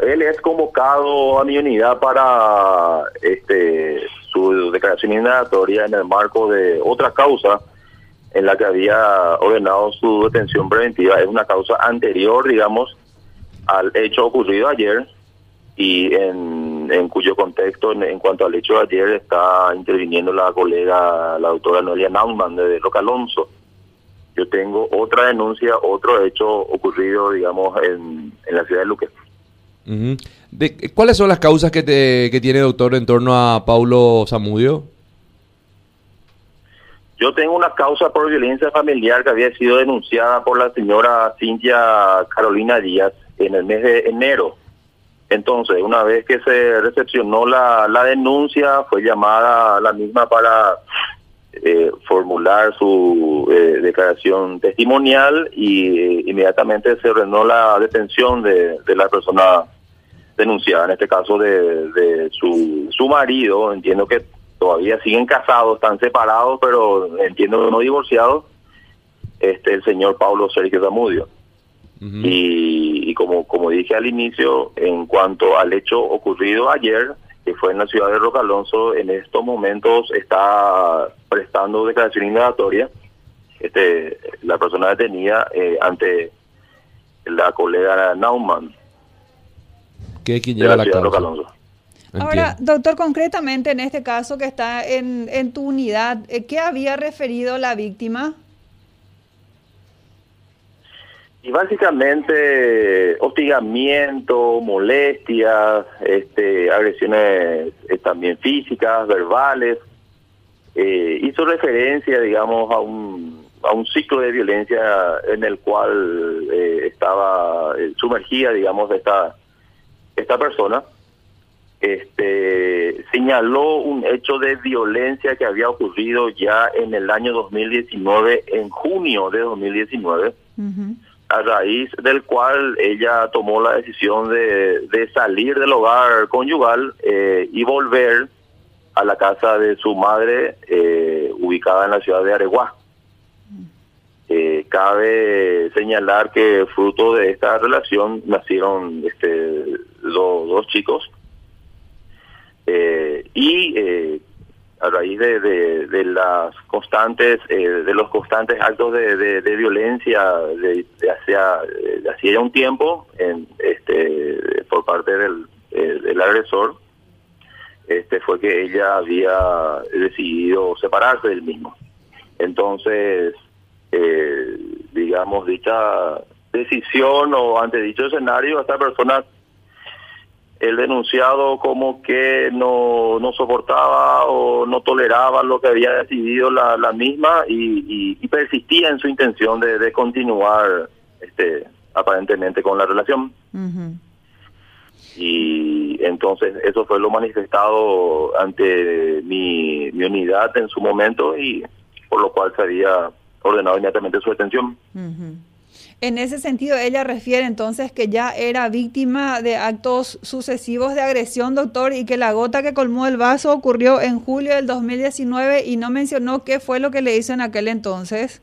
él es convocado a mi unidad para este su declaración indagatoria en el marco de otra causa en la que había ordenado su detención preventiva. Es una causa anterior, digamos, al hecho ocurrido ayer y en, en cuyo contexto, en, cuanto al hecho de ayer, está interviniendo la colega, la doctora Noelia Naumann de Roca Alonso. Yo tengo otra denuncia, otro hecho ocurrido, digamos, en la ciudad de Luque. De, ¿Cuáles son las causas que, te, tiene, doctor, en torno a Paulo Zamudio? Yo tengo una causa por violencia familiar que había sido denunciada por la señora Cintia Carolina Díaz en el mes de enero. Entonces, una vez que se recepcionó la, la denuncia, fue llamada la misma para eh, formular su eh, declaración testimonial y eh, inmediatamente se ordenó la detención de, de, la persona denunciada, en este caso de, de su, su marido. Entiendo que todavía siguen casados, están separados, pero entiendo que no divorciados, este, el señor Pablo Sergio Zamudio. y, y, como, como dije al inicio, en cuanto al hecho ocurrido ayer, que fue en la ciudad de Roca Alonso, en estos momentos está prestando declaración indagatoria este, la persona detenida eh, ante la colega Naumann. ¿Qué quien lleva la, Alonso. Ahora, doctor, concretamente en este caso que está en, en tu unidad, eh, ¿qué había referido la víctima? Y básicamente hostigamiento, molestias, este, agresiones eh, también físicas, verbales. Eh, hizo referencia, digamos, a un, a un ciclo de violencia en el cual eh, estaba eh, sumergida, digamos, esta, esta persona. Este, señaló un hecho de violencia que había ocurrido ya en el año 2019, en junio de 2019. Uh a raíz del cual ella tomó la decisión de, de salir del hogar conyugal eh, y volver a la casa de su madre eh, ubicada en la ciudad de Areguá. Eh, cabe señalar que fruto de esta relación nacieron este, dos chicos. Y a raíz de, de, las constantes eh, de los constantes actos de, de violencia de, hacia de hacía ya un tiempo en, este por parte del, eh, del agresor este fue que ella había decidido separarse del mismo. Entonces eh, digamos dicha decisión o ante dicho escenario esta persona el denunciado como que no, no soportaba o no toleraba lo que había decidido la, la misma y, y, persistía en su intención de, de, continuar este aparentemente con la relación. Y entonces eso fue lo manifestado ante mi, mi unidad en su momento y por lo cual se había ordenado inmediatamente su detención. En ese sentido, ella refiere entonces que ya era víctima de actos sucesivos de agresión, doctor, y que la gota que colmó el vaso ocurrió en julio del 2019 y no mencionó qué fue lo que le hizo en aquel entonces.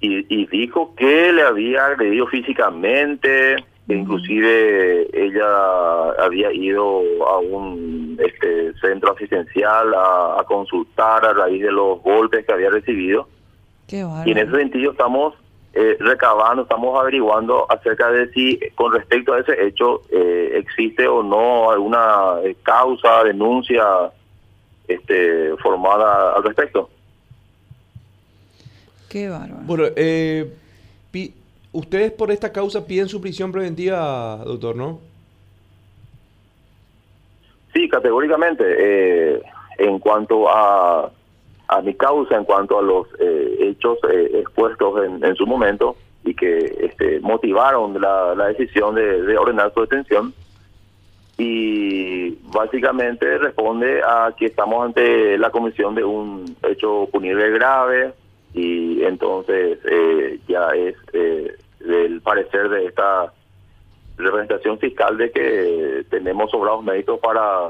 Y, y dijo que le había agredido físicamente, que inclusive ella había ido a un este, centro asistencial a, a consultar a raíz de los golpes que había recibido y en ese sentido estamos eh, recabando, estamos averiguando acerca de si con respecto a ese hecho eh, existe o no alguna eh, causa, denuncia este, formada al respecto. Qué bárbaro. Bueno, ustedes por esta causa piden su prisión preventiva, doctor, ¿no? Sí, categóricamente. en cuanto a a mi causa en cuanto a los eh, hechos eh, expuestos en, en, su momento y que este, motivaron la, decisión de, de, ordenar su detención. Y básicamente responde a que estamos ante la comisión de un hecho punible grave y entonces eh, ya es del parecer de esta representación fiscal de que tenemos sobrados méritos para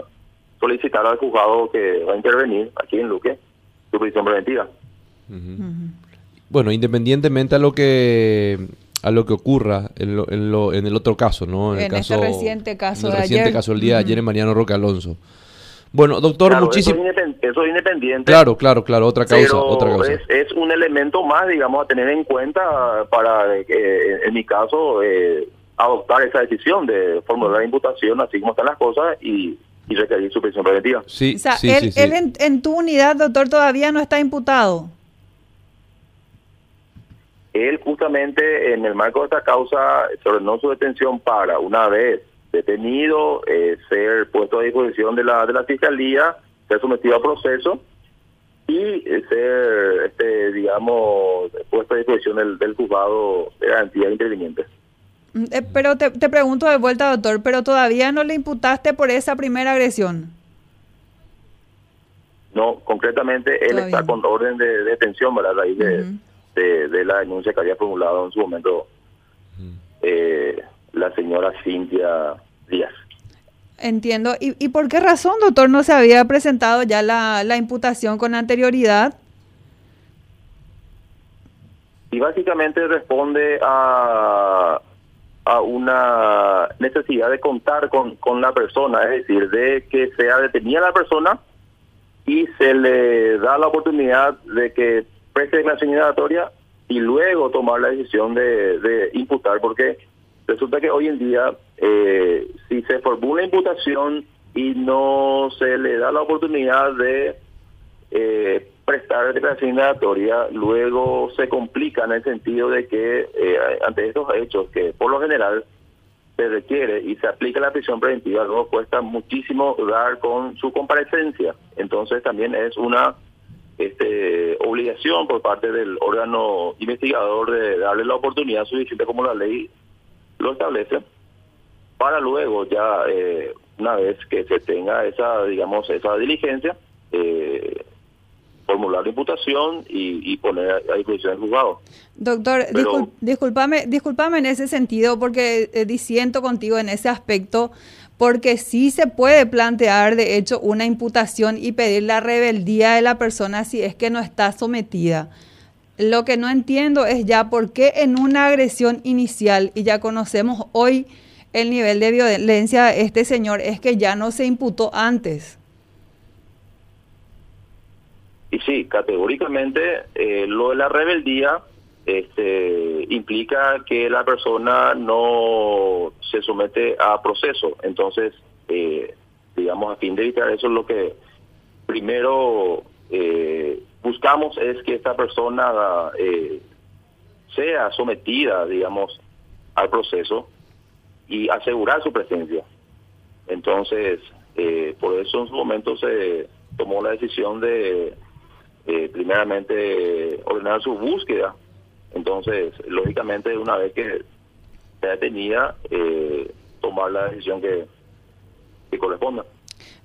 solicitar al juzgado que va a intervenir aquí en Luque su prisión preventiva. Bueno, independientemente a lo que a lo que ocurra en, lo, en, lo, en el otro caso, ¿no? En, el este caso, reciente caso en el de reciente ayer. caso el día de ayer en Mariano Roque Alonso. Bueno, doctor, Claro, muchísimo. Eso es, independ- eso es independiente. Claro, claro, claro, otra causa, pero otra causa. Es, es un elemento más, digamos, a tener en cuenta para, eh, en mi caso, eh, adoptar esa decisión de formular la imputación, así como están las cosas, y, y requerir su prisión preventiva. Sí, O sea, sí, él, sí, sí. él en, en tu unidad, doctor, todavía no está imputado. Él justamente en el marco de esta causa se ordenó su detención para, una vez detenido, eh, ser puesto a disposición de la, de la fiscalía, ser sometido a proceso y eh, ser, este, digamos, puesto a disposición del, del juzgado de garantía interviniente. Mm, eh, pero te, te pregunto de vuelta, doctor, pero todavía no le imputaste por esa primera agresión. No, concretamente él Todavía está con orden de, de detención, ¿verdad? A raíz de, de la denuncia que había formulado en su momento eh, la señora Cintia Díaz. Entiendo. ¿Y, ¿Y por qué razón, doctor, no se había presentado ya la, la imputación con anterioridad? Y básicamente responde a, a una necesidad de contar con, con la persona, es decir, de que sea detenida la persona y se le da la oportunidad de que preste declaración indagatoria y luego tomar la decisión de, de imputar, porque resulta que hoy en día, eh, si se formula imputación y no se le da la oportunidad de eh, prestar declaración indagatoria, luego se complica en el sentido de que eh, ante estos hechos que por lo general se requiere y se aplica la prisión preventiva, luego cuesta muchísimo dar con su comparecencia. Entonces también es una este, obligación por parte del órgano investigador de darle la oportunidad suficiente como la ley lo establece para luego ya eh, una vez que se tenga esa digamos esa diligencia eh, formular la imputación y, y poner a disposición del juzgado. Doctor, Pero- discul- discúlpame, discúlpame en ese sentido porque eh, disiento contigo en ese aspecto, porque sí se puede plantear de hecho una imputación y pedir la rebeldía de la persona si es que no está sometida. Lo que no entiendo es ya por qué en una agresión inicial, y ya conocemos hoy el nivel de violencia de este señor, es que ya no se imputó antes. Y sí, categóricamente eh, lo de la rebeldía este, implica que la persona no se somete a proceso. Entonces, eh, digamos, a fin de evitar eso, lo que primero eh, buscamos es que esta persona eh, sea sometida, digamos, al proceso y asegurar su presencia. Entonces, eh, por eso en su momento se tomó la decisión de, eh, primeramente, ordenar su búsqueda. Entonces, lógicamente, una vez que sea detenida, eh, tomar la decisión que, que corresponda.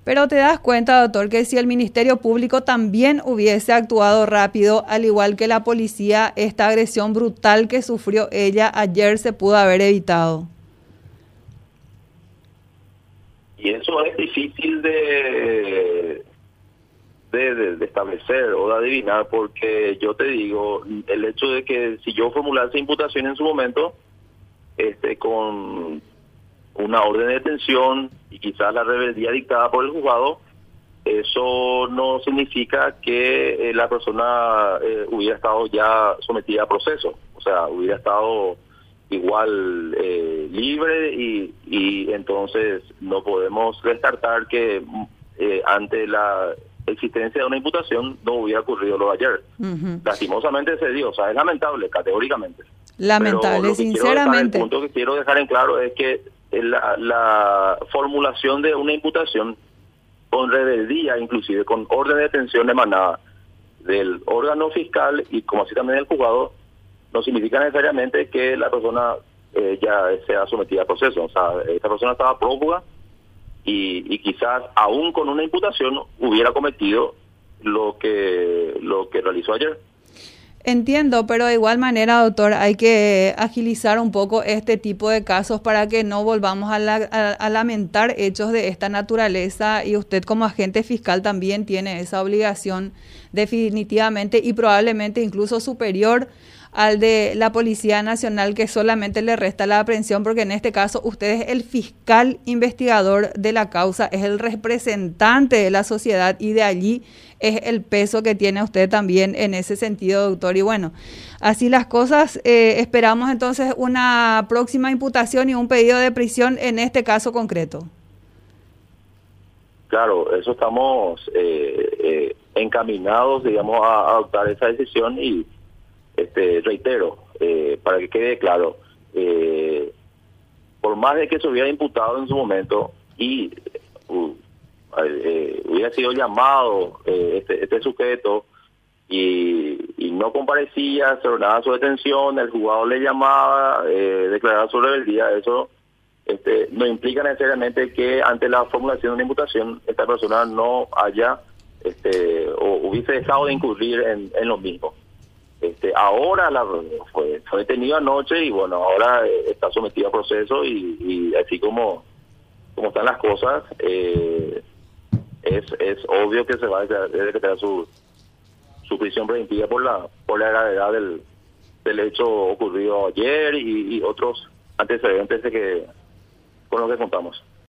Pero te das cuenta, doctor, que si el Ministerio Público también hubiese actuado rápido, al igual que la policía, esta agresión brutal que sufrió ella ayer se pudo haber evitado. Y eso es difícil de, de, establecer o de adivinar, porque yo te digo, el hecho de que si yo formulase imputación en su momento, este con una orden de detención y quizás la rebeldía dictada por el juzgado, eso no significa que eh, la persona eh, hubiera estado ya sometida a proceso, o sea, hubiera estado igual eh, libre y, y entonces no podemos descartar que eh, ante la existencia de una imputación no hubiera ocurrido lo de ayer. Lastimosamente se dio, o sea, es lamentable, categóricamente. Pero Lamentable, lo que quiero dejar- sinceramente. el punto que quiero dejar en claro es que la, la formulación de una imputación con rebeldía, inclusive con orden de detención emanada del órgano fiscal y como así también del juzgado, no significa necesariamente que la persona eh, ya sea sometida a proceso. O sea, esta persona estaba prófuga y, y quizás aún con una imputación hubiera cometido lo que lo que realizó ayer. Entiendo, pero de igual manera, doctor, hay que agilizar un poco este tipo de casos para que no volvamos a, la- a- a lamentar hechos de esta naturaleza y usted como agente fiscal también tiene esa obligación definitivamente y probablemente incluso superior al de la Policía Nacional que solamente le resta la aprehensión porque en este caso usted es el fiscal investigador de la causa, es el representante de la sociedad y de allí es el peso que tiene usted también en ese sentido, doctor. Y bueno, así las cosas, eh, esperamos entonces una próxima imputación y un pedido de prisión en este caso concreto. Claro, eso estamos eh, eh, encaminados, digamos, a adoptar esa decisión y este, reitero, eh, para que quede claro, eh, por más de que se hubiera imputado en su momento y uh, eh, hubiera sido llamado este, este, sujeto y, no comparecía, se ordenaba su detención, el jugador le llamaba, declaraba su rebeldía, eso este, no implica necesariamente que ante la formulación de una imputación esta persona no haya este, o hubiese dejado de incurrir en, en lo mismo. Este, ahora la, fue, fue detenido anoche y bueno, ahora eh, está sometido a proceso y, así como, como están las cosas, eh, es, es obvio que se va a tener su, su prisión preventiva por la, por la gravedad del, del hecho ocurrido ayer y, y otros antecedentes de que, con los que contamos.